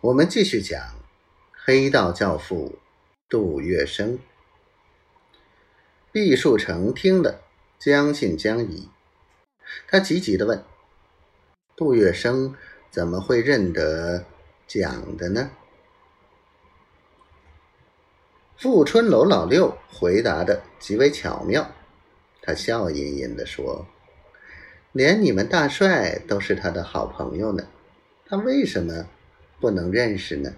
我们继续讲黑道教父杜月笙。毕树成听了，将信将疑。他急急的问：“杜月笙怎么会认得蒋的呢？”富春楼老六回答的极为巧妙，他笑吟吟的说：“连你们大帅都是他的好朋友呢，他为什么不能认识呢？”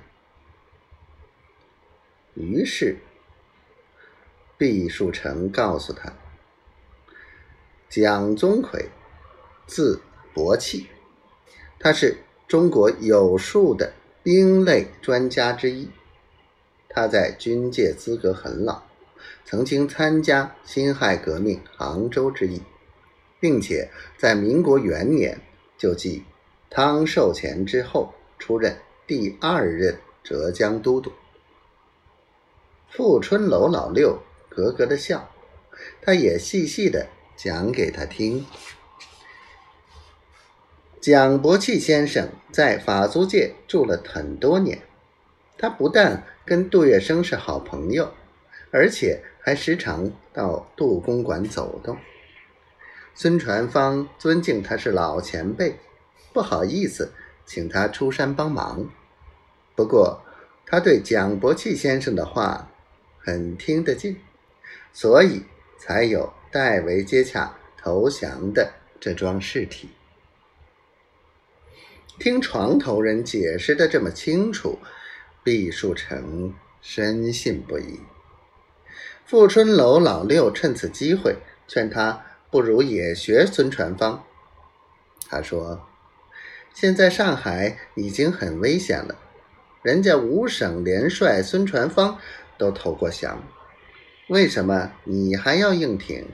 于是。毕树成告诉他：“蒋宗奎，字伯器，他是中国有数的兵类专家之一。他在军界资格很老，曾经参加辛亥革命杭州之役，并且在民国元年就继汤寿乾之后出任第二任浙江都督。富春楼老六。”咯咯的笑，他也细细的讲给他听。蒋伯器先生在法租界住了很多年，他不但跟杜月笙是好朋友，而且还时常到杜公馆走动。孙传芳尊敬他是老前辈，不好意思请他出山帮忙。不过他对蒋伯器先生的话很听得进。所以才有代为接洽投降的这桩事体。听床头人解释的这么清楚，毕树成深信不疑。富春楼老六趁此机会劝他不如也学孙传芳。他说：“现在上海已经很危险了，人家五省联帅孙传芳都投过降。”为什么你还要硬挺？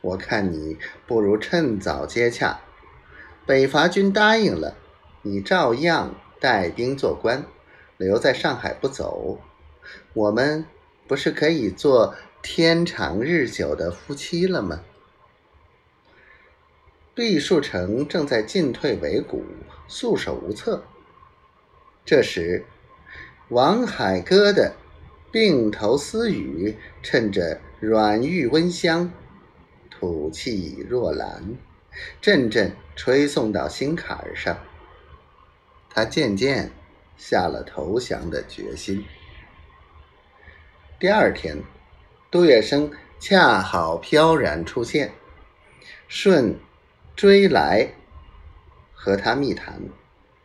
我看你不如趁早接洽。北伐军答应了，你照样带兵做官，留在上海不走。我们不是可以做天长日久的夫妻了吗？毕树成正在进退维谷，束手无策。这时，王海歌的。鬓头私语，趁着软玉温香，吐气若兰，阵阵吹送到心坎上。他渐渐下了投降的决心。第二天，杜月笙恰好飘然出现，顺追来和他密谈，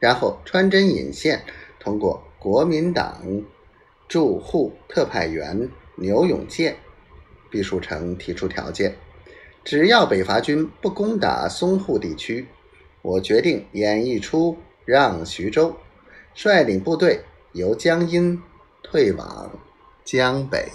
然后穿针引线，通过国民党。驻沪特派员牛永健，毕树成提出条件：只要北伐军不攻打淞沪地区，我决定演绎出让徐州，率领部队由江阴退往江北。